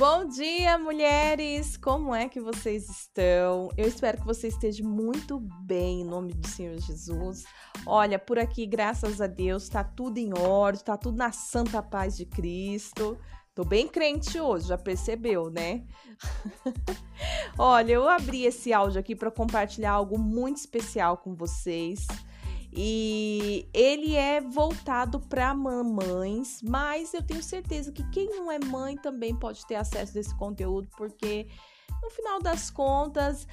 Bom dia, mulheres! Como é que vocês estão? Eu espero que você esteja muito bem em nome do Senhor Jesus. Olha, por aqui, graças a Deus, tá tudo em ordem, tá tudo na santa paz de Cristo. Tô bem crente hoje, já percebeu, né? Olha, eu abri esse áudio aqui para compartilhar algo muito especial com vocês. E ele é voltado para mamães, mas eu tenho certeza que quem não é mãe também pode ter acesso a esse conteúdo, porque no final das contas,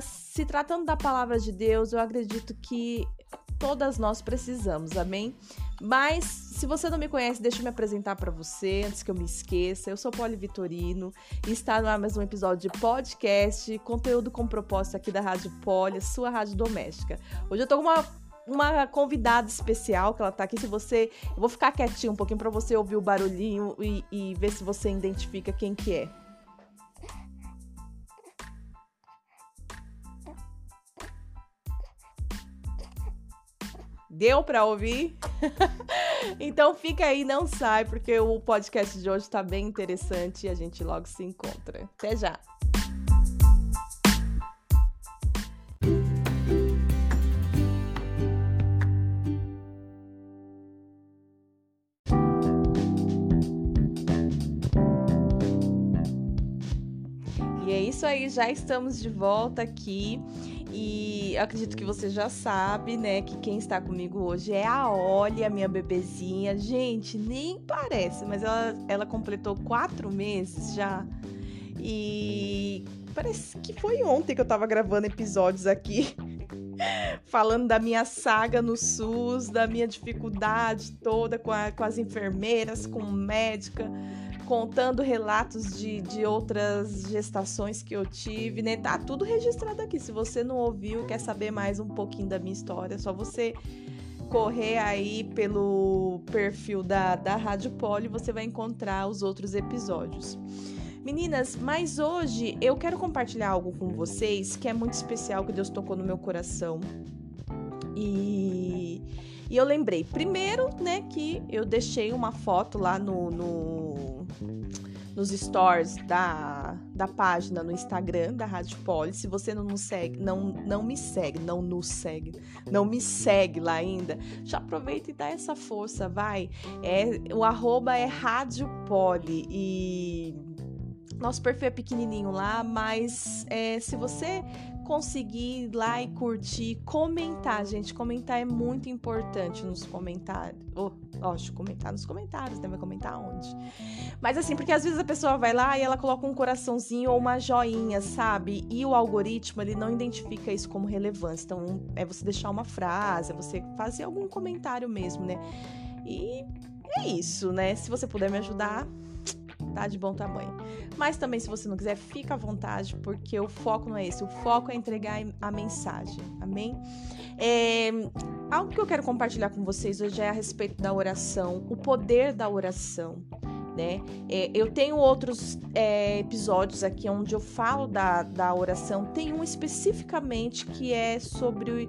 se tratando da palavra de Deus, eu acredito que todas nós precisamos, amém? Mas se você não me conhece, deixa eu me apresentar para você antes que eu me esqueça. Eu sou Poli Vitorino e está no mais um episódio de podcast, conteúdo com propósito aqui da Rádio Poli, sua rádio doméstica. Hoje eu tô com uma uma convidada especial que ela tá aqui. Se você. Eu vou ficar quietinho um pouquinho para você ouvir o barulhinho e, e ver se você identifica quem que é. Deu para ouvir? então fica aí, não sai, porque o podcast de hoje tá bem interessante e a gente logo se encontra. Até já! Aí, já estamos de volta aqui. E acredito que você já sabe, né, que quem está comigo hoje é a Olly, a minha bebezinha. Gente, nem parece, mas ela, ela completou quatro meses já. E parece que foi ontem que eu tava gravando episódios aqui. falando da minha saga no SUS, da minha dificuldade toda com, a, com as enfermeiras, com médica contando relatos de, de outras gestações que eu tive, né? Tá tudo registrado aqui. Se você não ouviu, quer saber mais um pouquinho da minha história, é só você correr aí pelo perfil da, da Rádio Poli, você vai encontrar os outros episódios. Meninas, mas hoje eu quero compartilhar algo com vocês que é muito especial, que Deus tocou no meu coração. E, e eu lembrei, primeiro, né, que eu deixei uma foto lá no, no nos stories da, da página no Instagram da Rádio Poli. Se você não nos segue, não, não me segue, não nos segue, não me segue lá ainda, já aproveita e dá essa força, vai. É, o arroba é Rádio Poli e nosso perfil é pequenininho lá, mas é, se você conseguir ir lá e curtir, comentar, gente. Comentar é muito importante nos comentários. Oh, lógico, comentar nos comentários, né? Vai comentar onde? Mas assim, porque às vezes a pessoa vai lá e ela coloca um coraçãozinho ou uma joinha, sabe? E o algoritmo, ele não identifica isso como relevância. Então, é você deixar uma frase, é você fazer algum comentário mesmo, né? E é isso, né? Se você puder me ajudar, tá de bom tamanho. Mas também, se você não quiser, fica à vontade, porque o foco não é esse. O foco é entregar a mensagem. Amém? É, algo que eu quero compartilhar com vocês hoje é a respeito da oração, o poder da oração. Né? É, eu tenho outros é, episódios aqui onde eu falo da, da oração. Tem um especificamente que é sobre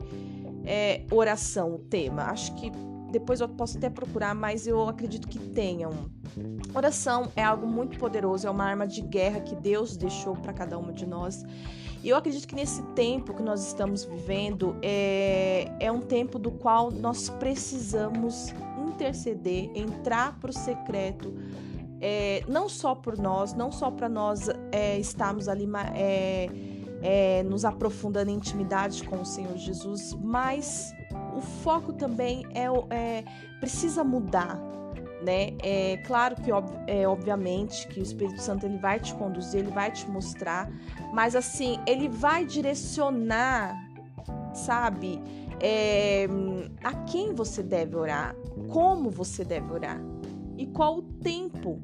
é, oração, o tema. Acho que depois eu posso até procurar, mas eu acredito que tenham. Oração é algo muito poderoso, é uma arma de guerra que Deus deixou para cada uma de nós. E eu acredito que nesse tempo que nós estamos vivendo é, é um tempo do qual nós precisamos interceder, entrar para o secreto, é, não só por nós, não só para nós é, estarmos ali é, é, nos aprofundando em intimidade com o Senhor Jesus, mas o foco também é, é precisa mudar, né? É claro que é, obviamente que o Espírito Santo ele vai te conduzir, ele vai te mostrar, mas assim ele vai direcionar, sabe? É, a quem você deve orar, como você deve orar e qual o tempo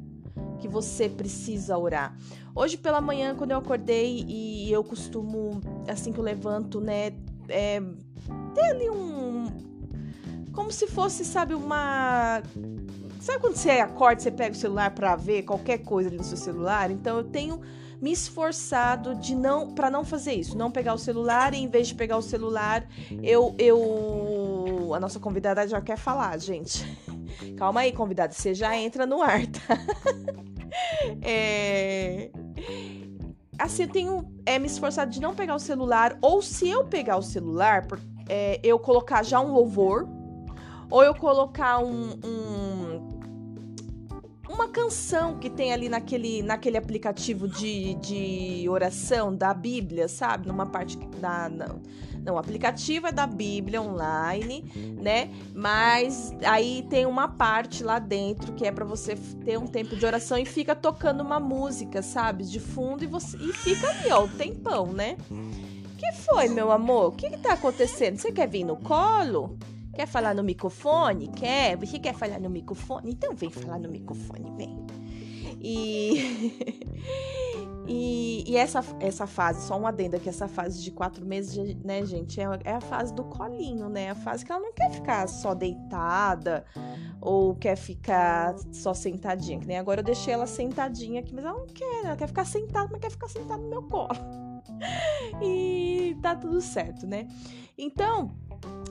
que você precisa orar. Hoje pela manhã, quando eu acordei e eu costumo, assim que eu levanto, né, é, ter ali um. Como se fosse, sabe, uma. Sabe quando você acorda, você pega o celular para ver qualquer coisa ali no seu celular? Então eu tenho me esforçado de não para não fazer isso, não pegar o celular e em vez de pegar o celular, eu eu a nossa convidada já quer falar, gente. Calma aí, convidada, você já entra no ar, tá? é... Assim, eu tenho é, me esforçado de não pegar o celular, ou se eu pegar o celular, é, eu colocar já um louvor, ou eu colocar um, um uma canção que tem ali naquele, naquele aplicativo de, de oração da Bíblia, sabe? Numa parte da. Não, não, o aplicativo é da Bíblia online, né? Mas aí tem uma parte lá dentro que é para você ter um tempo de oração e fica tocando uma música, sabe? De fundo e, você, e fica ali, ó, o tempão, né? Que foi, meu amor? O que, que tá acontecendo? Você quer vir no colo? Quer falar no microfone? Quer? Você quer falar no microfone? Então vem falar no microfone, vem. E, e, e, essa, essa fase, só um adendo aqui, essa fase de quatro meses, né, gente, é, é, a fase do colinho, né? A fase que ela não quer ficar só deitada ou quer ficar só sentadinha, que nem agora eu deixei ela sentadinha aqui, mas ela não quer, ela quer ficar sentada, mas quer ficar sentada no meu colo. E tá tudo certo, né? Então,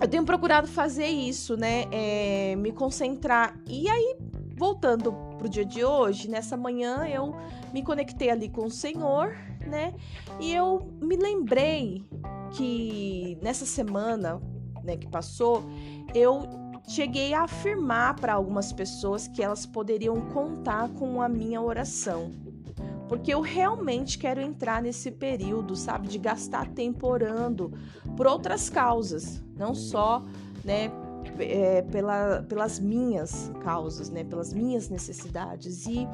eu tenho procurado fazer isso, né? É, me concentrar. E aí, voltando pro dia de hoje, nessa manhã eu me conectei ali com o Senhor, né? E eu me lembrei que nessa semana, né, que passou, eu cheguei a afirmar para algumas pessoas que elas poderiam contar com a minha oração porque eu realmente quero entrar nesse período, sabe, de gastar tempo orando por outras causas, não só, né, é, pela, pelas minhas causas, né, pelas minhas necessidades. E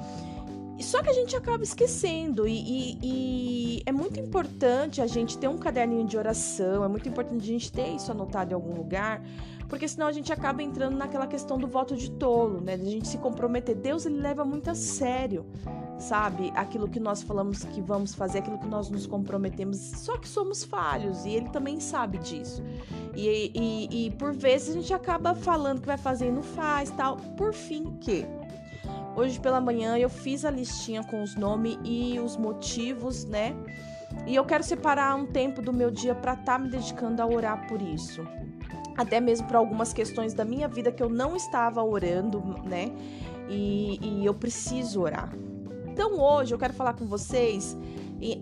só que a gente acaba esquecendo, e, e, e, é muito importante a gente ter um caderninho de oração, é muito importante a gente ter isso anotado em algum lugar, porque senão a gente acaba entrando naquela questão do voto de tolo, né? De a gente se comprometer. Deus, ele leva muito a sério, sabe? Aquilo que nós falamos que vamos fazer, aquilo que nós nos comprometemos, só que somos falhos, e ele também sabe disso. E, e, e por vezes a gente acaba falando que vai fazer e não faz, tal. Por fim, que Hoje pela manhã eu fiz a listinha com os nomes e os motivos, né? E eu quero separar um tempo do meu dia para estar tá me dedicando a orar por isso. Até mesmo para algumas questões da minha vida que eu não estava orando, né? E, e eu preciso orar. Então hoje eu quero falar com vocês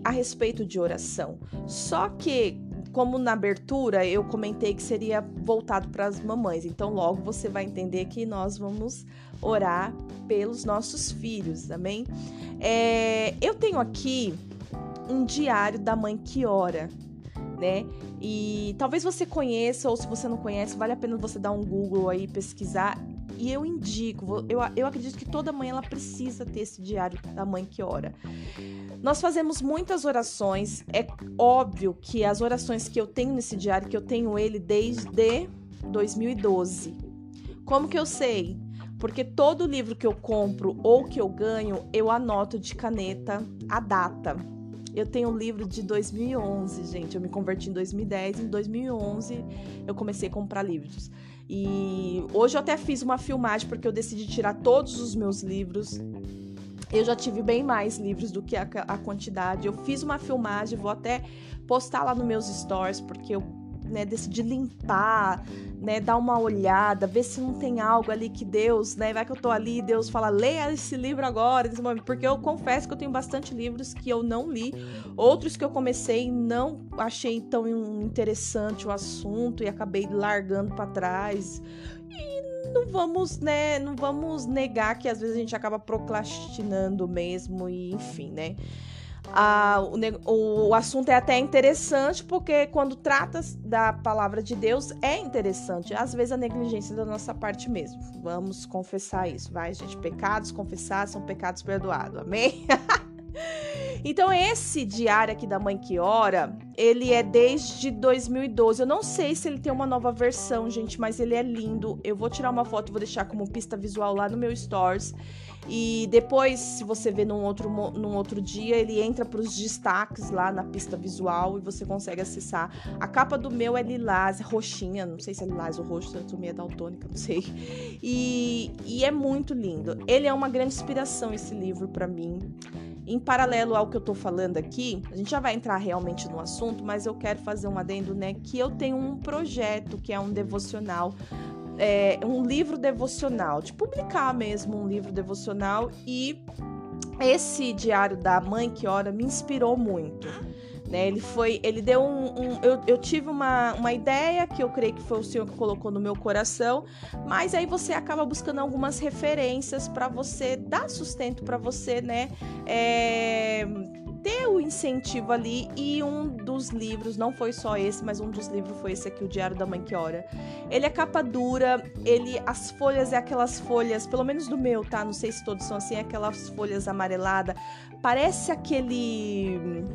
a respeito de oração. Só que como na abertura eu comentei que seria voltado para as mamães, então logo você vai entender que nós vamos orar pelos nossos filhos, amém? É, eu tenho aqui um diário da mãe que ora, né? E talvez você conheça, ou se você não conhece, vale a pena você dar um Google aí, pesquisar. E eu indico, eu, eu acredito que toda mãe ela precisa ter esse diário da mãe que ora. Nós fazemos muitas orações. É óbvio que as orações que eu tenho nesse diário, que eu tenho ele desde 2012. Como que eu sei? Porque todo livro que eu compro ou que eu ganho, eu anoto de caneta a data. Eu tenho um livro de 2011, gente. Eu me converti em 2010. Em 2011, eu comecei a comprar livros. E hoje eu até fiz uma filmagem porque eu decidi tirar todos os meus livros eu já tive bem mais livros do que a, a quantidade. Eu fiz uma filmagem, vou até postar lá nos meus stories, porque eu né, decidi limpar, né, dar uma olhada, ver se não tem algo ali que Deus, né, vai que eu tô ali Deus fala, leia esse livro agora, porque eu confesso que eu tenho bastante livros que eu não li, outros que eu comecei não achei tão interessante o assunto e acabei largando para trás. E não vamos, né, não vamos negar que às vezes a gente acaba procrastinando mesmo e enfim, né? O, o, assunto é até interessante porque quando trata da palavra de Deus é interessante. Às vezes a negligência da nossa parte mesmo. Vamos confessar isso, vai, gente? Pecados confessados são pecados perdoados. Amém? Então, esse diário aqui da Mãe que Ora, ele é desde 2012. Eu não sei se ele tem uma nova versão, gente, mas ele é lindo. Eu vou tirar uma foto e vou deixar como pista visual lá no meu Stories. E depois, se você ver num outro, num outro dia, ele entra para os destaques lá na pista visual e você consegue acessar. A capa do meu é lilás, roxinha, não sei se é lilás ou roxo, eu meio daltônica, não sei. E, e é muito lindo. Ele é uma grande inspiração, esse livro, para mim. Em paralelo ao que eu tô falando aqui, a gente já vai entrar realmente no assunto, mas eu quero fazer um adendo, né? Que eu tenho um projeto que é um devocional é, um livro devocional, de publicar mesmo um livro devocional e esse diário da mãe que ora me inspirou muito. Né? Ele foi, ele deu um, um eu, eu, tive uma, uma ideia que eu creio que foi o Senhor que colocou no meu coração, mas aí você acaba buscando algumas referências para você dar sustento para você, né? É, ter o incentivo ali e um dos livros, não foi só esse, mas um dos livros foi esse aqui, o Diário da Mãe que Ora. Ele é capa dura, ele as folhas é aquelas folhas, pelo menos do meu, tá? Não sei se todos são assim, é aquelas folhas amareladas. Parece aquele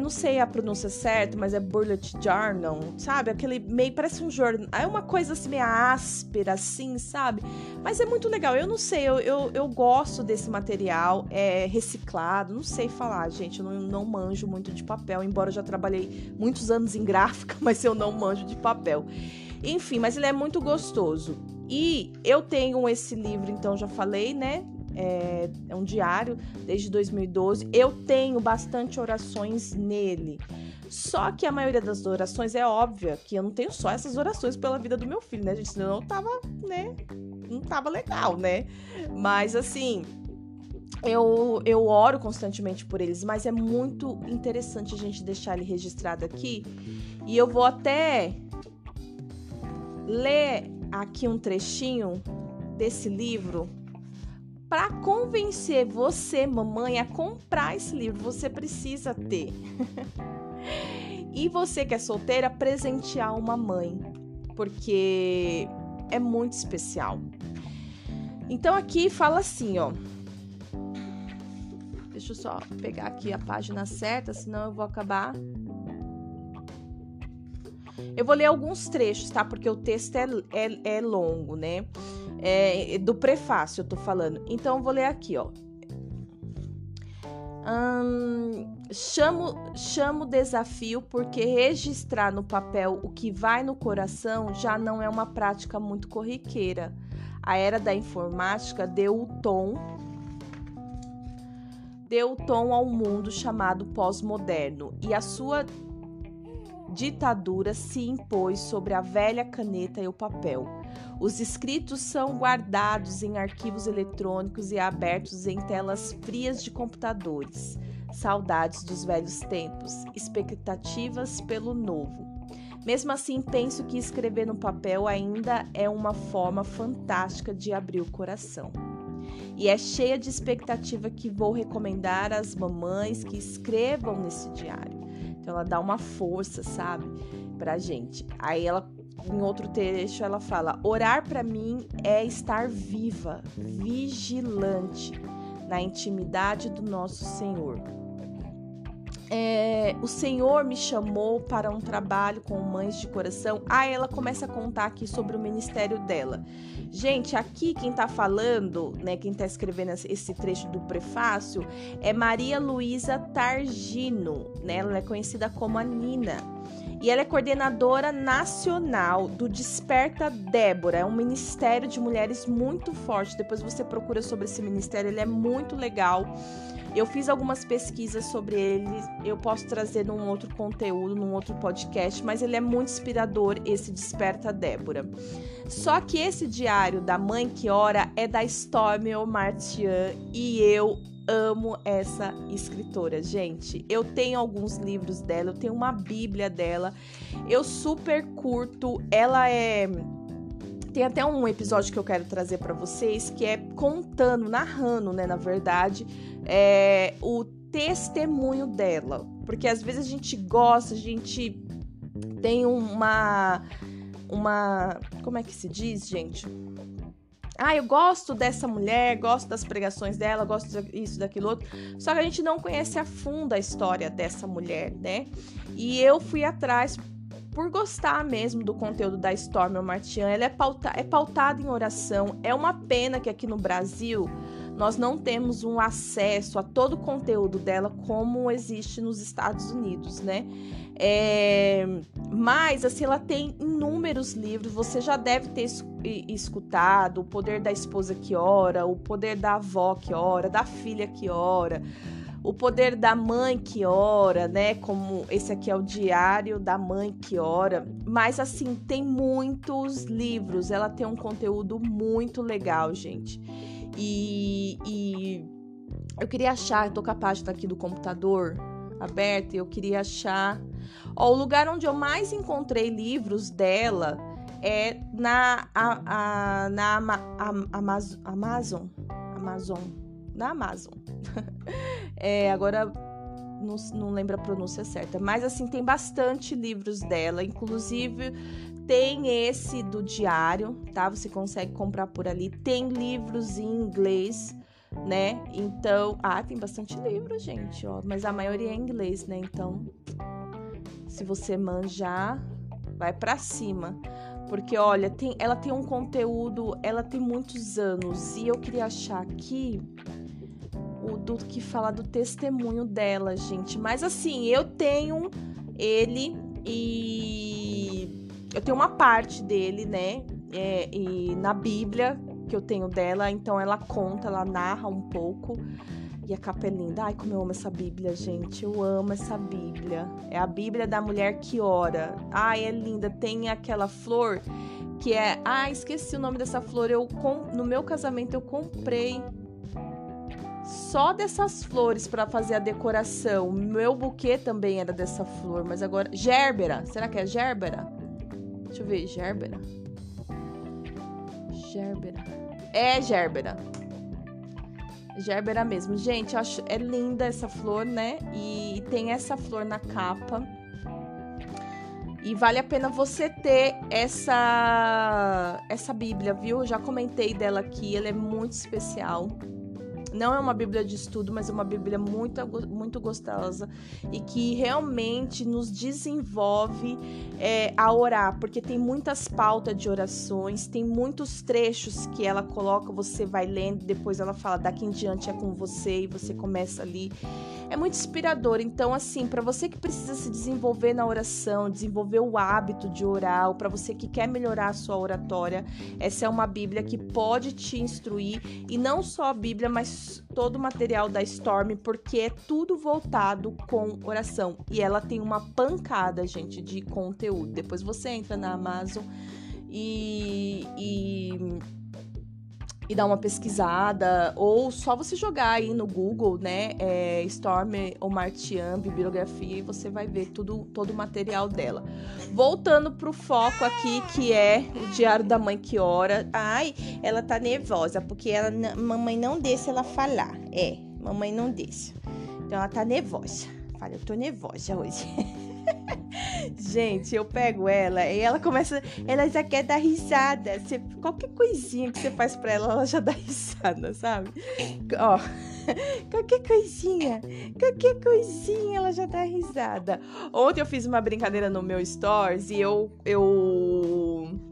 não sei a pronúncia certa, mas é Bullet Journal, sabe? Aquele meio, parece um jornal, é uma coisa assim meio áspera, assim, sabe? Mas é muito legal, eu não sei, eu, eu, eu gosto desse material, é reciclado, não sei falar, gente, eu não, não manjo muito de papel, embora eu já trabalhei muitos anos em gráfica, mas eu não manjo de papel. Enfim, mas ele é muito gostoso. E eu tenho esse livro, então já falei, né? É, é um diário desde 2012. Eu tenho bastante orações nele. Só que a maioria das orações é óbvia que eu não tenho só essas orações pela vida do meu filho, né, gente? Senão não tava, né? Não tava legal, né? Mas assim, eu, eu oro constantemente por eles, mas é muito interessante a gente deixar ele registrado aqui. E eu vou até ler aqui um trechinho desse livro para convencer você, mamãe, a comprar esse livro, você precisa ter. e você que é solteira, presentear uma mãe, porque é muito especial. Então aqui fala assim, ó. Deixa eu só pegar aqui a página certa, senão eu vou acabar. Eu vou ler alguns trechos, tá? Porque o texto é, é, é longo, né? É, do prefácio eu tô falando. Então eu vou ler aqui, ó. Hum, chamo, chamo desafio porque registrar no papel o que vai no coração já não é uma prática muito corriqueira. A era da informática deu o tom deu o tom ao mundo chamado pós-moderno e a sua ditadura se impôs sobre a velha caneta e o papel. Os escritos são guardados em arquivos eletrônicos e abertos em telas frias de computadores. Saudades dos velhos tempos, expectativas pelo novo. Mesmo assim, penso que escrever no papel ainda é uma forma fantástica de abrir o coração. E é cheia de expectativa que vou recomendar às mamães que escrevam nesse diário. Então ela dá uma força, sabe, pra gente. Aí ela em outro trecho ela fala: orar para mim é estar viva, vigilante na intimidade do nosso Senhor. É, o Senhor me chamou para um trabalho com mães de coração. Aí ela começa a contar aqui sobre o ministério dela. Gente, aqui quem tá falando, né, quem tá escrevendo esse trecho do prefácio é Maria Luísa Targino, né? Ela é conhecida como a Nina. E ela é coordenadora nacional do Desperta Débora, é um ministério de mulheres muito forte. Depois você procura sobre esse ministério, ele é muito legal. Eu fiz algumas pesquisas sobre ele, eu posso trazer num outro conteúdo, num outro podcast, mas ele é muito inspirador, esse Desperta Débora. Só que esse diário da mãe que ora é da Stormy Martian e eu amo essa escritora, gente. Eu tenho alguns livros dela, eu tenho uma bíblia dela. Eu super curto. Ela é tem até um episódio que eu quero trazer para vocês que é contando, narrando, né, na verdade, é, o testemunho dela. Porque às vezes a gente gosta, a gente tem uma uma como é que se diz, gente? Ah, eu gosto dessa mulher, gosto das pregações dela, gosto disso, daquilo outro. Só que a gente não conhece a fundo a história dessa mulher, né? E eu fui atrás por gostar mesmo do conteúdo da Stormy Martian. Ela é, pauta, é pautada em oração. É uma pena que aqui no Brasil nós não temos um acesso a todo o conteúdo dela como existe nos Estados Unidos, né? É, mas, assim, ela tem inúmeros livros, você já deve ter escutado O Poder da Esposa que Ora, O Poder da Avó que Ora, da Filha que Ora, O Poder da Mãe que Ora, né? Como esse aqui é o Diário da Mãe que Ora. Mas, assim, tem muitos livros, ela tem um conteúdo muito legal, gente. E, e Eu queria achar, eu tô com a página aqui do computador aberta, eu queria achar. Ó, o lugar onde eu mais encontrei livros dela é na, a, a, na a, a, Amazon, Amazon. Amazon. Na Amazon. é, agora não, não lembro a pronúncia certa. Mas assim, tem bastante livros dela. Inclusive, tem esse do diário, tá? Você consegue comprar por ali. Tem livros em inglês, né? Então, ah, tem bastante livro, gente, ó, mas a maioria é em inglês, né? Então, se você manjar, vai para cima. Porque olha, tem, ela tem um conteúdo, ela tem muitos anos e eu queria achar aqui o do que fala do testemunho dela, gente. Mas assim, eu tenho ele e eu tenho uma parte dele, né? É, e na Bíblia que eu tenho dela, então ela conta, ela narra um pouco. E a capa é linda. Ai, como eu amo essa Bíblia, gente. Eu amo essa Bíblia. É a Bíblia da mulher que ora. Ai, é linda. Tem aquela flor que é. Ah, esqueci o nome dessa flor. Eu no meu casamento eu comprei só dessas flores para fazer a decoração. Meu buquê também era dessa flor, mas agora gerbera. Será que é gerbera? Deixa eu ver, gerbera. Gerbera. É gerbera. Gerbera mesmo. Gente, eu acho é linda essa flor, né? E tem essa flor na capa. E vale a pena você ter essa essa Bíblia, viu? Eu já comentei dela aqui, ela é muito especial. Não é uma Bíblia de estudo, mas é uma Bíblia muito, muito gostosa e que realmente nos desenvolve é, a orar, porque tem muitas pautas de orações, tem muitos trechos que ela coloca, você vai lendo, depois ela fala daqui em diante é com você e você começa ali é muito inspirador. Então, assim, para você que precisa se desenvolver na oração, desenvolver o hábito de orar, ou para você que quer melhorar a sua oratória, essa é uma Bíblia que pode te instruir e não só a Bíblia, mas todo o material da Storm, porque é tudo voltado com oração. E ela tem uma pancada, gente, de conteúdo. Depois você entra na Amazon e, e e dar uma pesquisada, ou só você jogar aí no Google, né, é, Storm ou Martian, bibliografia, e você vai ver tudo, todo o material dela. Voltando pro foco aqui, que é o Diário da Mãe que Ora. Ai, ela tá nervosa, porque ela, mamãe não deixa ela falar. É, mamãe não deixa. Então ela tá nervosa. Fala, eu tô nervosa hoje. Gente, eu pego ela e ela começa. Ela já quer dar risada. Você, qualquer coisinha que você faz pra ela, ela já dá risada, sabe? Ó. Qualquer coisinha, qualquer coisinha, ela já dá risada. Ontem eu fiz uma brincadeira no meu stories e eu. eu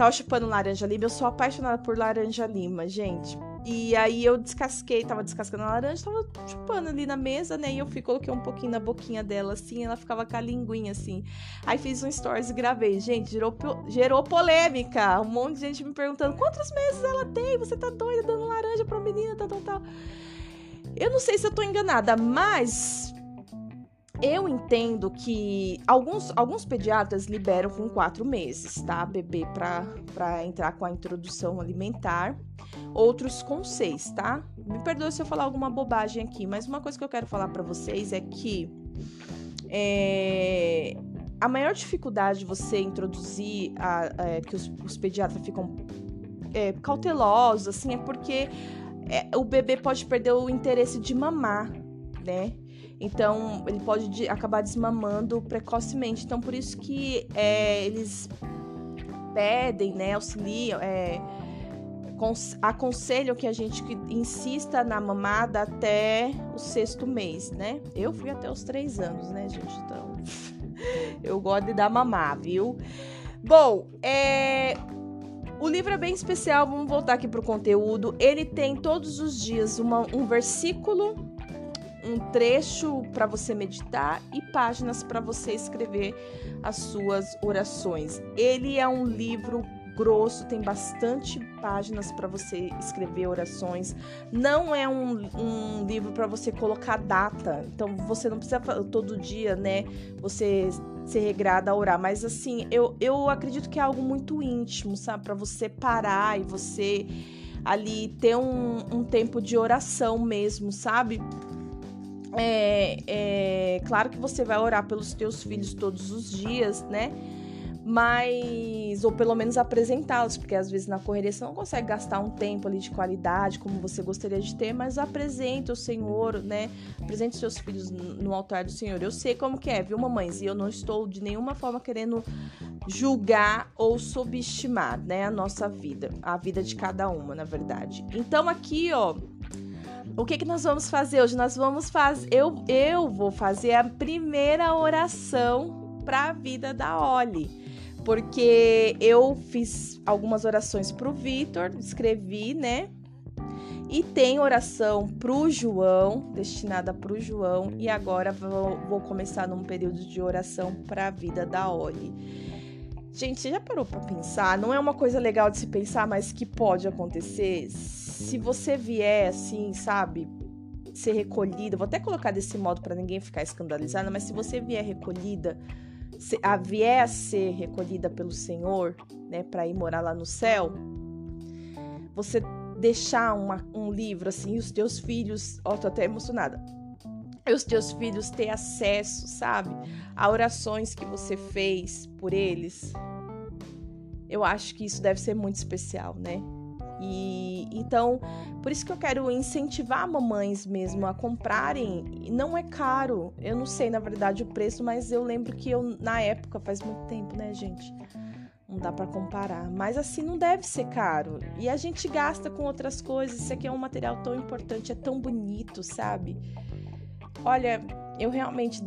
tava chupando laranja lima. Eu sou apaixonada por laranja lima, gente. E aí eu descasquei, tava descascando a laranja, tava chupando ali na mesa, né? E eu fui, coloquei um pouquinho na boquinha dela, assim, ela ficava com a linguinha, assim. Aí fiz um stories e gravei. Gente, gerou, gerou polêmica. Um monte de gente me perguntando quantos meses ela tem? Você tá doida dando laranja pra menina, tal, tal, tal. Eu não sei se eu tô enganada, mas eu entendo que alguns, alguns pediatras liberam com quatro meses, tá? Bebê para entrar com a introdução alimentar, outros com seis, tá? Me perdoe se eu falar alguma bobagem aqui, mas uma coisa que eu quero falar para vocês é que é, a maior dificuldade de você introduzir, a, é, que os, os, pediatras ficam é, cautelosos, assim, é porque é, o bebê pode perder o interesse de mamar, né? Então, ele pode de, acabar desmamando precocemente. Então, por isso que é, eles pedem, né, auxiliam, é, aconselham que a gente insista na mamada até o sexto mês, né? Eu fui até os três anos, né, gente? Então, eu gosto de dar mamar, viu? Bom, é, o livro é bem especial, vamos voltar aqui para o conteúdo. Ele tem todos os dias uma, um versículo um trecho para você meditar e páginas para você escrever as suas orações. Ele é um livro grosso, tem bastante páginas para você escrever orações. Não é um, um livro para você colocar data, então você não precisa todo dia, né? Você ser regrada a orar, mas assim, eu, eu acredito que é algo muito íntimo, sabe? Para você parar e você ali ter um, um tempo de oração mesmo, sabe? É, é claro que você vai orar pelos teus filhos todos os dias, né? mas ou pelo menos apresentá-los, porque às vezes na correria você não consegue gastar um tempo ali de qualidade como você gostaria de ter, mas apresente o Senhor, né? Apresente seus filhos no altar do Senhor. Eu sei como que é, viu, mamães? E eu não estou de nenhuma forma querendo julgar ou subestimar, né, a nossa vida, a vida de cada uma, na verdade. Então aqui, ó, o que que nós vamos fazer hoje? Nós vamos fazer eu eu vou fazer a primeira oração para a vida da Oli porque eu fiz algumas orações para o Vitor, escrevi, né? E tem oração para o João, destinada para o João, e agora vou, vou, começar num período de oração para a vida da Oli. Gente, já parou para pensar? Não é uma coisa legal de se pensar, mas que pode acontecer? Se você vier assim, sabe, ser recolhida, vou até colocar desse modo para ninguém ficar escandalizada, mas se você vier recolhida a vier a ser recolhida pelo Senhor, né, para ir morar lá no céu, você deixar uma, um livro assim, os teus filhos, ó, tô até emocionada. E os teus filhos ter acesso, sabe, a orações que você fez por eles. Eu acho que isso deve ser muito especial, né? E então, por isso que eu quero incentivar mamães mesmo a comprarem. Não é caro. Eu não sei, na verdade, o preço, mas eu lembro que eu, na época, faz muito tempo, né, gente? Não dá para comparar. Mas assim, não deve ser caro. E a gente gasta com outras coisas. Isso aqui é um material tão importante, é tão bonito, sabe? Olha, eu realmente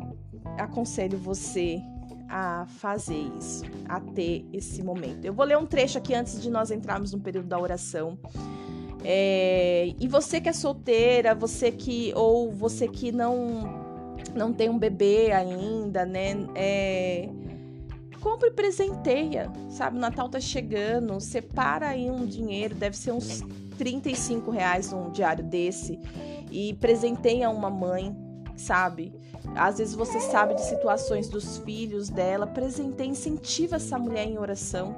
aconselho você a fazer isso, a ter esse momento. Eu vou ler um trecho aqui antes de nós entrarmos no período da oração. É, e você que é solteira, você que ou você que não não tem um bebê ainda, né? É, compre e presenteia, sabe? O Natal tá chegando, separa aí um dinheiro, deve ser uns 35 reais um diário desse e presenteia uma mãe, sabe? Às vezes você sabe de situações dos filhos dela, presenteia, incentiva essa mulher em oração,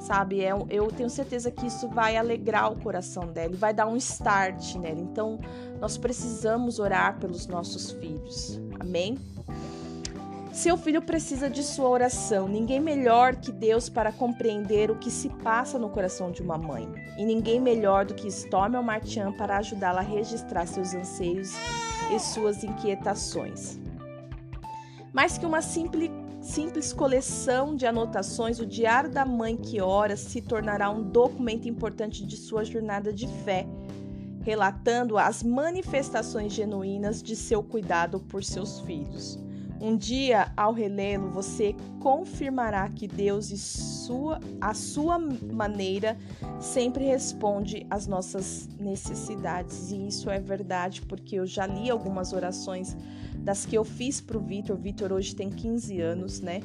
sabe? É, eu tenho certeza que isso vai alegrar o coração dela, vai dar um start nela. Então, nós precisamos orar pelos nossos filhos, amém? Seu filho precisa de sua oração. Ninguém melhor que Deus para compreender o que se passa no coração de uma mãe. E ninguém melhor do que Stormy Martian para ajudá-la a registrar seus anseios e suas inquietações. Mais que uma simples, simples coleção de anotações, o Diário da Mãe que Ora se tornará um documento importante de sua jornada de fé, relatando as manifestações genuínas de seu cuidado por seus filhos. Um dia, ao relê-lo, você confirmará que Deus, e sua, a sua maneira, sempre responde às nossas necessidades. E isso é verdade, porque eu já li algumas orações das que eu fiz para o Vitor. O Vitor hoje tem 15 anos, né?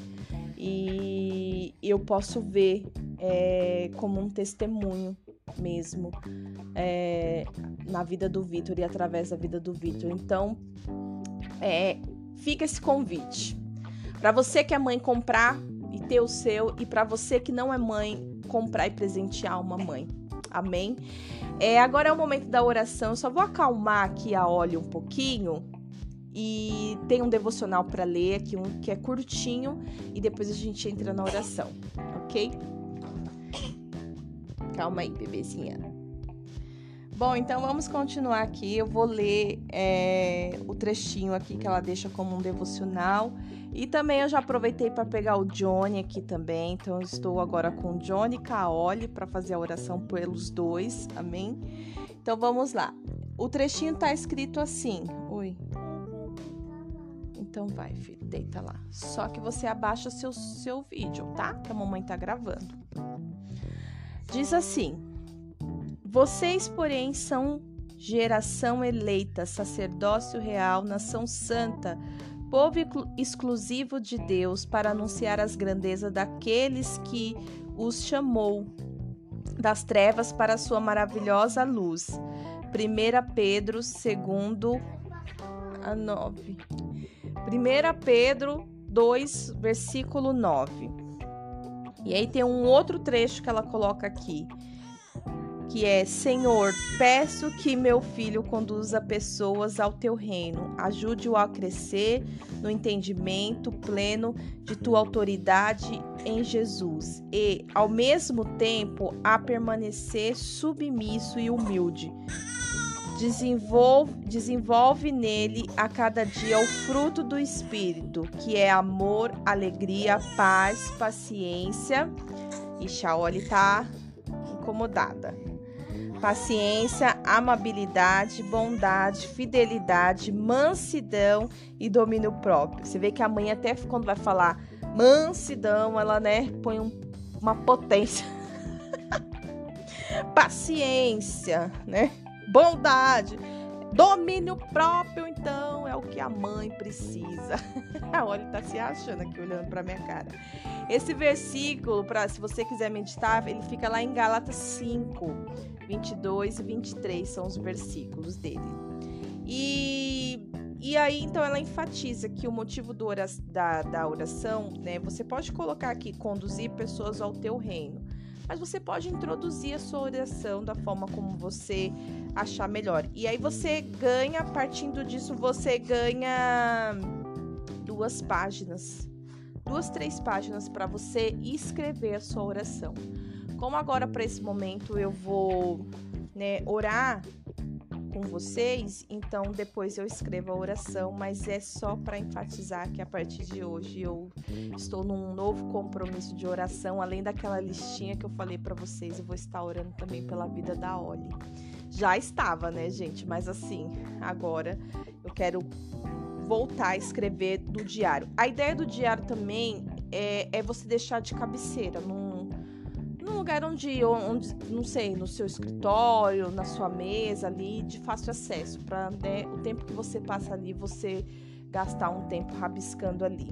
E eu posso ver é, como um testemunho mesmo é, na vida do Vitor e através da vida do Vitor. Então, é, fica esse convite. Para você que é mãe comprar e ter o seu e para você que não é mãe comprar e presentear uma mãe. Amém? É, agora é o momento da oração. Eu só vou acalmar aqui a óleo um pouquinho e tem um devocional para ler aqui um que é curtinho e depois a gente entra na oração, ok? Calma aí, bebezinha. Bom, então vamos continuar aqui. Eu vou ler é, o trechinho aqui que ela deixa como um devocional. E também eu já aproveitei para pegar o Johnny aqui também. Então eu estou agora com Johnny e Caoli para fazer a oração pelos dois. Amém? Então vamos lá. O trechinho está escrito assim. Oi. Então vai, filho, deita lá. Só que você abaixa seu, seu vídeo, tá? Que a mamãe tá gravando. Diz assim: vocês, porém, são geração eleita, sacerdócio real, nação santa, povo exclusivo de Deus, para anunciar as grandezas daqueles que os chamou das trevas para a sua maravilhosa luz. 1 Pedro 2 a 9. 1 Pedro 2, versículo 9. E aí tem um outro trecho que ela coloca aqui que é: Senhor, peço que meu filho conduza pessoas ao teu reino, ajude-o a crescer no entendimento pleno de tua autoridade em Jesus e, ao mesmo tempo, a permanecer submisso e humilde. Desenvolve, desenvolve nele a cada dia o fruto do Espírito, que é amor, alegria, paz, paciência. E Shaoli tá incomodada paciência, amabilidade, bondade, fidelidade, mansidão e domínio próprio. Você vê que a mãe até quando vai falar mansidão, ela né, põe um, uma potência. paciência, né? Bondade, domínio próprio, então é o que a mãe precisa. Olha, tá se achando aqui olhando para minha cara. Esse versículo, para se você quiser meditar, ele fica lá em Gálatas 5, 22 e 23 são os versículos dele. E, e aí, então, ela enfatiza que o motivo do da, da oração, né? Você pode colocar aqui, conduzir pessoas ao teu reino. Mas você pode introduzir a sua oração da forma como você achar melhor. E aí você ganha, partindo disso, você ganha duas páginas duas, três páginas para você escrever a sua oração. Como agora para esse momento eu vou né, orar com vocês, então depois eu escrevo a oração, mas é só para enfatizar que a partir de hoje eu estou num novo compromisso de oração, além daquela listinha que eu falei para vocês, eu vou estar orando também pela vida da Oli. Já estava, né, gente? Mas assim, agora eu quero voltar a escrever do diário. A ideia do diário também é, é você deixar de cabeceira, num, num lugar onde, onde, não sei, no seu escritório, na sua mesa ali, de fácil acesso, para né, o tempo que você passa ali, você gastar um tempo rabiscando ali.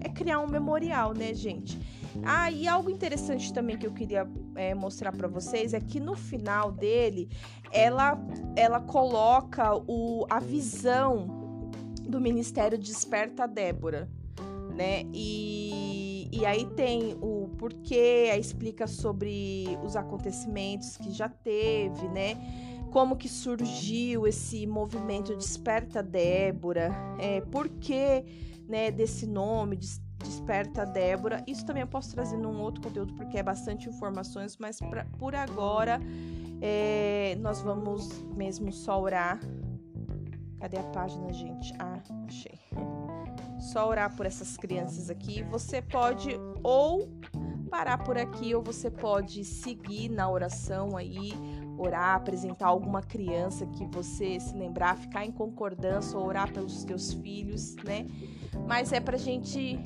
É criar um memorial, né, gente? Ah, e algo interessante também que eu queria é, mostrar para vocês é que no final dele, ela, ela coloca o, a visão do Ministério Desperta Débora, né? E, e aí tem o porquê, aí explica sobre os acontecimentos que já teve, né? Como que surgiu esse movimento Desperta Débora, é, por que né, desse nome, Desperta Débora. Isso também eu posso trazer num outro conteúdo porque é bastante informações, mas pra, por agora é, nós vamos mesmo só orar Cadê a página, gente? Ah, achei. Só orar por essas crianças aqui. Você pode ou parar por aqui, ou você pode seguir na oração aí, orar, apresentar alguma criança que você se lembrar, ficar em concordância, ou orar pelos teus filhos, né? Mas é pra gente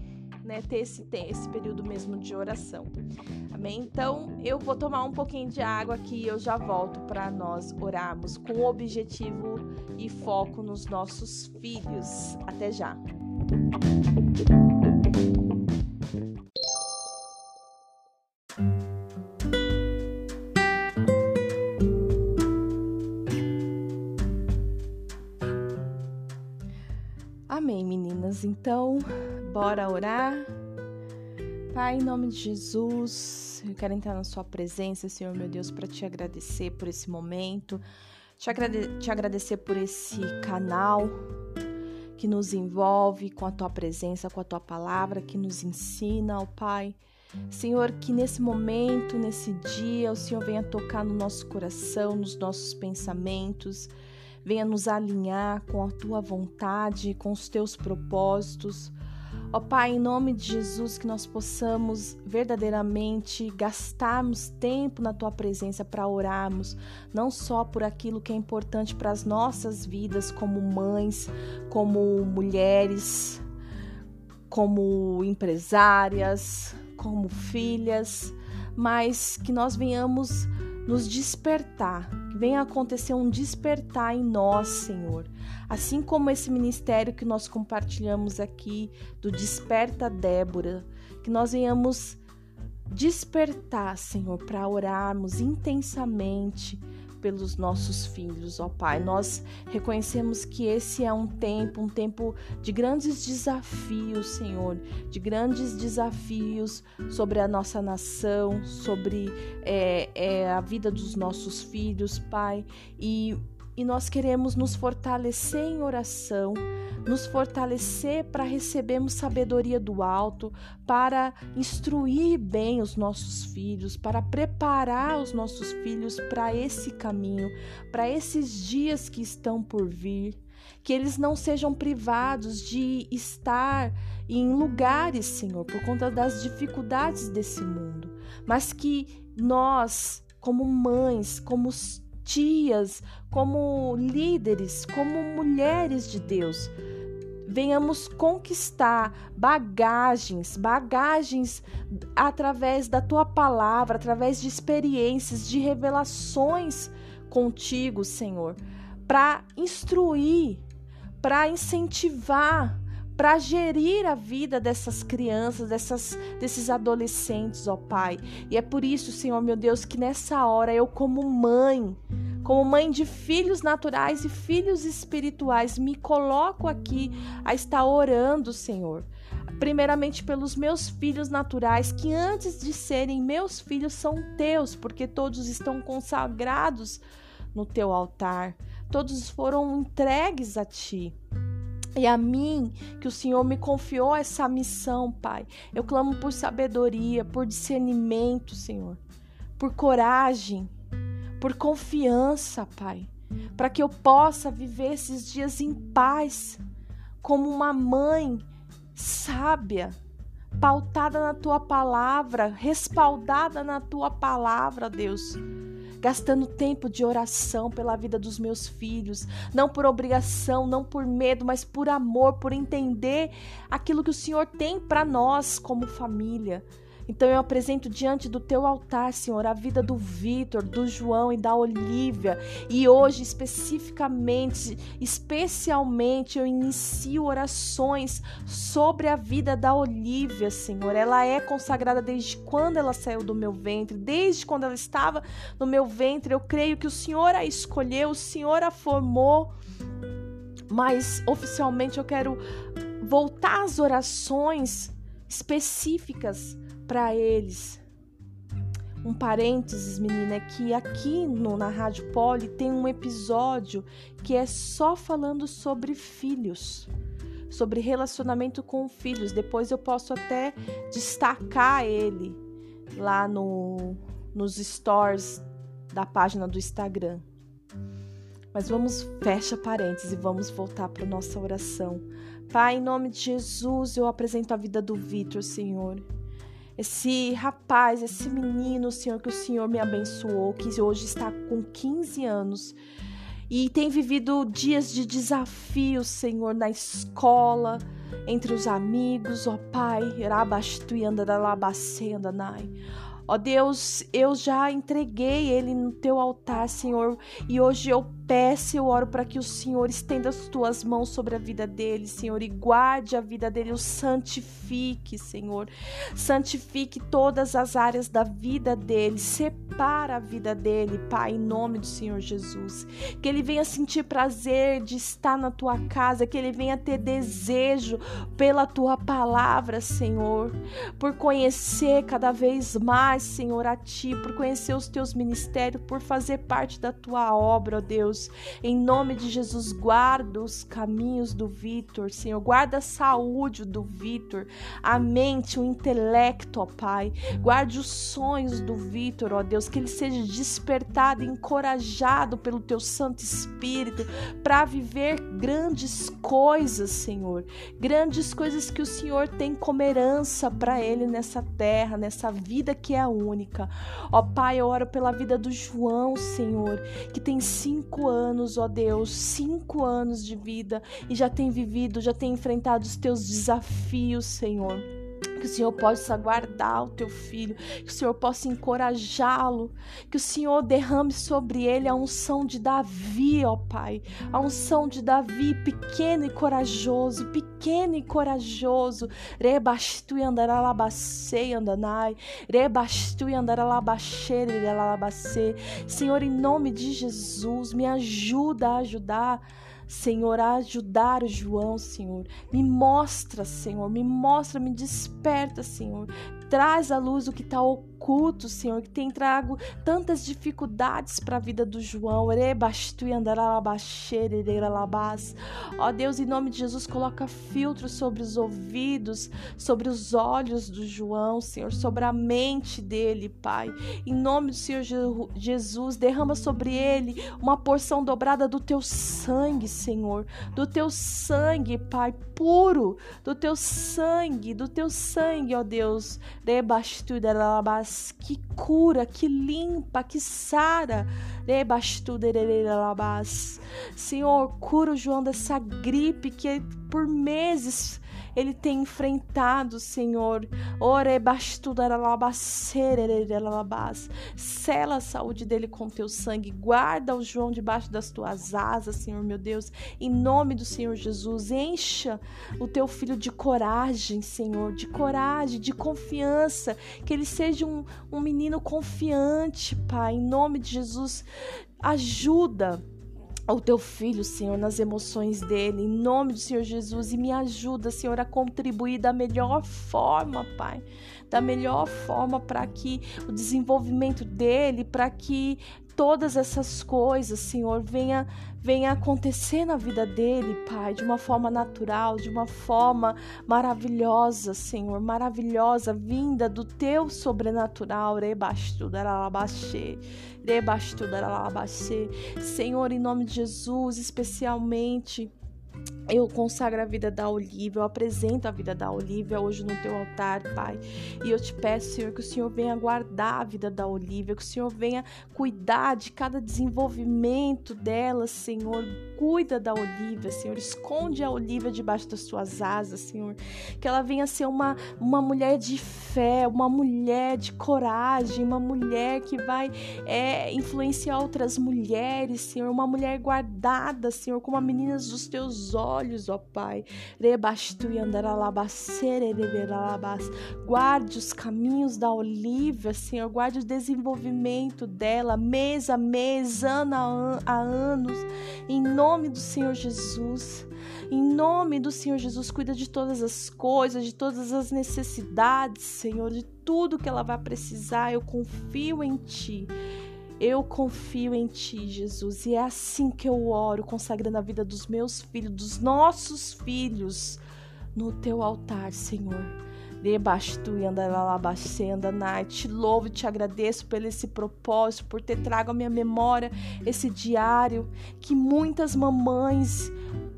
né, ter esse, ter esse período mesmo de oração. Amém? Então, eu vou tomar um pouquinho de água aqui e eu já volto para nós orarmos com objetivo e foco nos nossos filhos. Até já! Amém, meninas. Então, Bora orar? Pai, em nome de Jesus, eu quero entrar na Sua presença, Senhor meu Deus, para te agradecer por esse momento, te, agrade te agradecer por esse canal que nos envolve com a Tua presença, com a Tua palavra, que nos ensina, ó Pai. Senhor, que nesse momento, nesse dia, o Senhor venha tocar no nosso coração, nos nossos pensamentos, venha nos alinhar com a tua vontade, com os teus propósitos. Ó Pai, em nome de Jesus, que nós possamos verdadeiramente gastarmos tempo na tua presença para orarmos, não só por aquilo que é importante para as nossas vidas como mães, como mulheres, como empresárias, como filhas, mas que nós venhamos nos despertar, que venha acontecer um despertar em nós, Senhor. Assim como esse ministério que nós compartilhamos aqui do Desperta Débora, que nós venhamos despertar, Senhor, para orarmos intensamente, pelos nossos filhos, ó Pai. Nós reconhecemos que esse é um tempo, um tempo de grandes desafios, Senhor, de grandes desafios sobre a nossa nação, sobre é, é, a vida dos nossos filhos, Pai. E e nós queremos nos fortalecer em oração, nos fortalecer para recebermos sabedoria do alto, para instruir bem os nossos filhos, para preparar os nossos filhos para esse caminho, para esses dias que estão por vir, que eles não sejam privados de estar em lugares, Senhor, por conta das dificuldades desse mundo, mas que nós, como mães, como tias, como líderes, como mulheres de Deus, venhamos conquistar bagagens, bagagens através da tua palavra, através de experiências, de revelações contigo, Senhor, para instruir, para incentivar, para gerir a vida dessas crianças, dessas, desses adolescentes, ó Pai. E é por isso, Senhor meu Deus, que nessa hora eu, como mãe, como mãe de filhos naturais e filhos espirituais, me coloco aqui a estar orando, Senhor. Primeiramente pelos meus filhos naturais, que antes de serem meus filhos são teus, porque todos estão consagrados no teu altar, todos foram entregues a ti. E a mim, que o Senhor me confiou essa missão, Pai. Eu clamo por sabedoria, por discernimento, Senhor, por coragem, por confiança, Pai, para que eu possa viver esses dias em paz, como uma mãe sábia, pautada na tua palavra, respaldada na tua palavra, Deus gastando tempo de oração pela vida dos meus filhos, não por obrigação, não por medo, mas por amor, por entender aquilo que o Senhor tem para nós como família. Então eu apresento diante do teu altar, Senhor, a vida do Vitor, do João e da Olivia. E hoje, especificamente, especialmente, eu inicio orações sobre a vida da Olivia, Senhor. Ela é consagrada desde quando ela saiu do meu ventre, desde quando ela estava no meu ventre. Eu creio que o Senhor a escolheu, o Senhor a formou. Mas oficialmente eu quero voltar às orações específicas para eles. Um parênteses, menina, é que aqui no, na Rádio Poli tem um episódio que é só falando sobre filhos, sobre relacionamento com filhos. Depois eu posso até destacar ele lá no, nos stores da página do Instagram. Mas vamos, fecha parênteses e vamos voltar para nossa oração. Pai, em nome de Jesus, eu apresento a vida do Vitor, Senhor esse rapaz, esse menino, Senhor, que o Senhor me abençoou, que hoje está com 15 anos e tem vivido dias de desafios, Senhor, na escola, entre os amigos, ó Pai, Ó Deus, eu já entreguei ele no teu altar, Senhor, e hoje eu peço, eu oro para que o Senhor estenda as tuas mãos sobre a vida dele, Senhor, e guarde a vida dele, o santifique, Senhor. Santifique todas as áreas da vida dele, separa a vida dele, Pai, em nome do Senhor Jesus. Que ele venha sentir prazer de estar na tua casa, que ele venha ter desejo pela tua palavra, Senhor, por conhecer cada vez mais, Senhor, a ti, por conhecer os teus ministérios, por fazer parte da tua obra, ó Deus. Em nome de Jesus, guarda os caminhos do Vitor, Senhor. Guarda a saúde do Vitor, a mente, o intelecto, ó Pai. Guarde os sonhos do Vitor, ó Deus. Que ele seja despertado, encorajado pelo teu Santo Espírito para viver grandes coisas, Senhor. Grandes coisas que o Senhor tem como herança para ele nessa terra, nessa vida que é única. Ó Pai, eu oro pela vida do João, Senhor, que tem cinco anos, ó Deus, cinco anos de vida e já tem vivido, já tem enfrentado os teus desafios, Senhor. Que o Senhor possa guardar o teu filho, que o Senhor possa encorajá-lo, que o Senhor derrame sobre ele a unção de Davi, ó Pai, a unção de Davi, pequeno e corajoso, pequeno e corajoso, rebastu e andaralabacei andanai, rebastu e andaralabaxere Senhor, em nome de Jesus, me ajuda a ajudar Senhor, a ajudar João, Senhor. Me mostra, Senhor, me mostra, me desperta, Senhor. Traz à luz o que está oculto, Senhor, que tem trago tantas dificuldades para a vida do João. Ó Deus, em nome de Jesus, coloca filtro sobre os ouvidos, sobre os olhos do João, Senhor, sobre a mente dele, Pai. Em nome do Senhor Jesus, derrama sobre ele uma porção dobrada do teu sangue, Senhor, do teu sangue, Pai, puro, do teu sangue, do teu sangue, ó Deus que cura, que limpa, que sara. Senhor, cura o João dessa gripe que por meses ele tem enfrentado, Senhor. Sela a saúde dele com teu sangue. Guarda o João debaixo das tuas asas, Senhor meu Deus. Em nome do Senhor Jesus, encha o teu filho de coragem, Senhor. De coragem, de confiança. Que ele seja um, um menino confiante, Pai. Em nome de Jesus, ajuda ao teu filho, Senhor, nas emoções dele, em nome do Senhor Jesus, e me ajuda, Senhor, a contribuir da melhor forma, Pai, da melhor forma para que o desenvolvimento dele, para que todas essas coisas, Senhor, venha venha acontecer na vida dele, Pai, de uma forma natural, de uma forma maravilhosa, Senhor, maravilhosa, vinda do teu sobrenatural, Senhor, em nome de Jesus, especialmente eu consagro a vida da Olivia, eu apresento a vida da Olivia hoje no teu altar, Pai. E eu te peço, Senhor, que o Senhor venha guardar a vida da Olivia, que o Senhor venha cuidar de cada desenvolvimento dela, Senhor. Cuida da Olivia, Senhor. Esconde a Olivia debaixo das tuas asas, Senhor. Que ela venha ser uma, uma mulher de fé, uma mulher de coragem, uma mulher que vai é, influenciar outras mulheres, Senhor. Uma mulher guardada, Senhor, como a menina dos teus olhos olhos, ó Pai. Guarde os caminhos da Olivia, Senhor. Guarde o desenvolvimento dela, mês a mês, ano a anos. Em nome do Senhor Jesus. Em nome do Senhor Jesus, cuida de todas as coisas, de todas as necessidades, Senhor, de tudo que ela vai precisar. Eu confio em Ti. Eu confio em ti, Jesus, e é assim que eu oro, consagrando a vida dos meus filhos, dos nossos filhos, no teu altar, Senhor. Debastu e andaralabacenda, Nai. Te louvo e te agradeço por esse propósito, por ter trago à minha memória esse diário que muitas mamães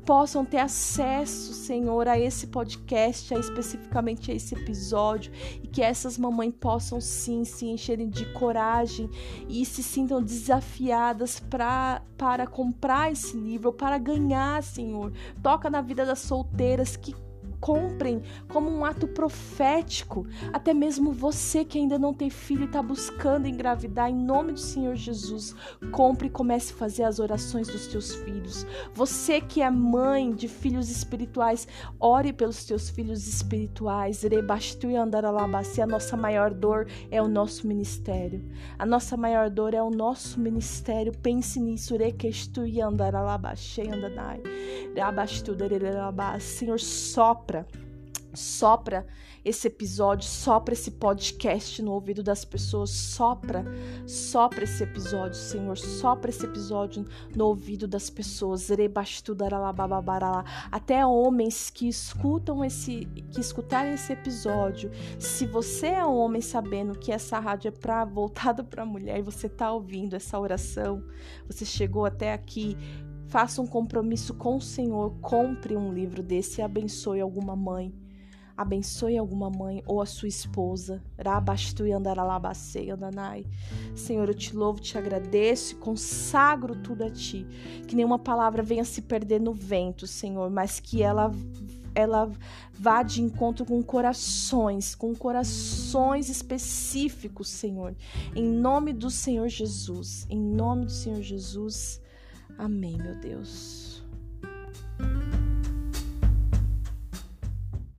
possam ter acesso, Senhor, a esse podcast, a especificamente a esse episódio, e que essas mamães possam sim se encherem de coragem e se sintam desafiadas pra, para comprar esse livro, para ganhar, Senhor. Toca na vida das solteiras que comprem como um ato profético. Até mesmo você que ainda não tem filho e está buscando engravidar, em nome do Senhor Jesus, compre e comece a fazer as orações dos teus filhos. Você que é mãe de filhos espirituais, ore pelos teus filhos espirituais. Rebastu e andaralabasi. A nossa maior dor é o nosso ministério. A nossa maior dor é o nosso ministério. Pense nisso. Requestu e andaralabaxê andanai. Senhor, sopra sopra, sopra esse episódio, sopra esse podcast no ouvido das pessoas, sopra, sopra esse episódio, Senhor, sopra esse episódio no ouvido das pessoas, até homens que escutam esse, que escutarem esse episódio, se você é homem sabendo que essa rádio é para voltada para mulher e você tá ouvindo essa oração, você chegou até aqui Faça um compromisso com o Senhor, compre um livro desse e abençoe alguma mãe. Abençoe alguma mãe ou a sua esposa. Senhor, eu te louvo, te agradeço e consagro tudo a ti. Que nenhuma palavra venha se perder no vento, Senhor, mas que ela ela vá de encontro com corações, com corações específicos, Senhor. Em nome do Senhor Jesus. Em nome do Senhor Jesus. Amém, meu Deus.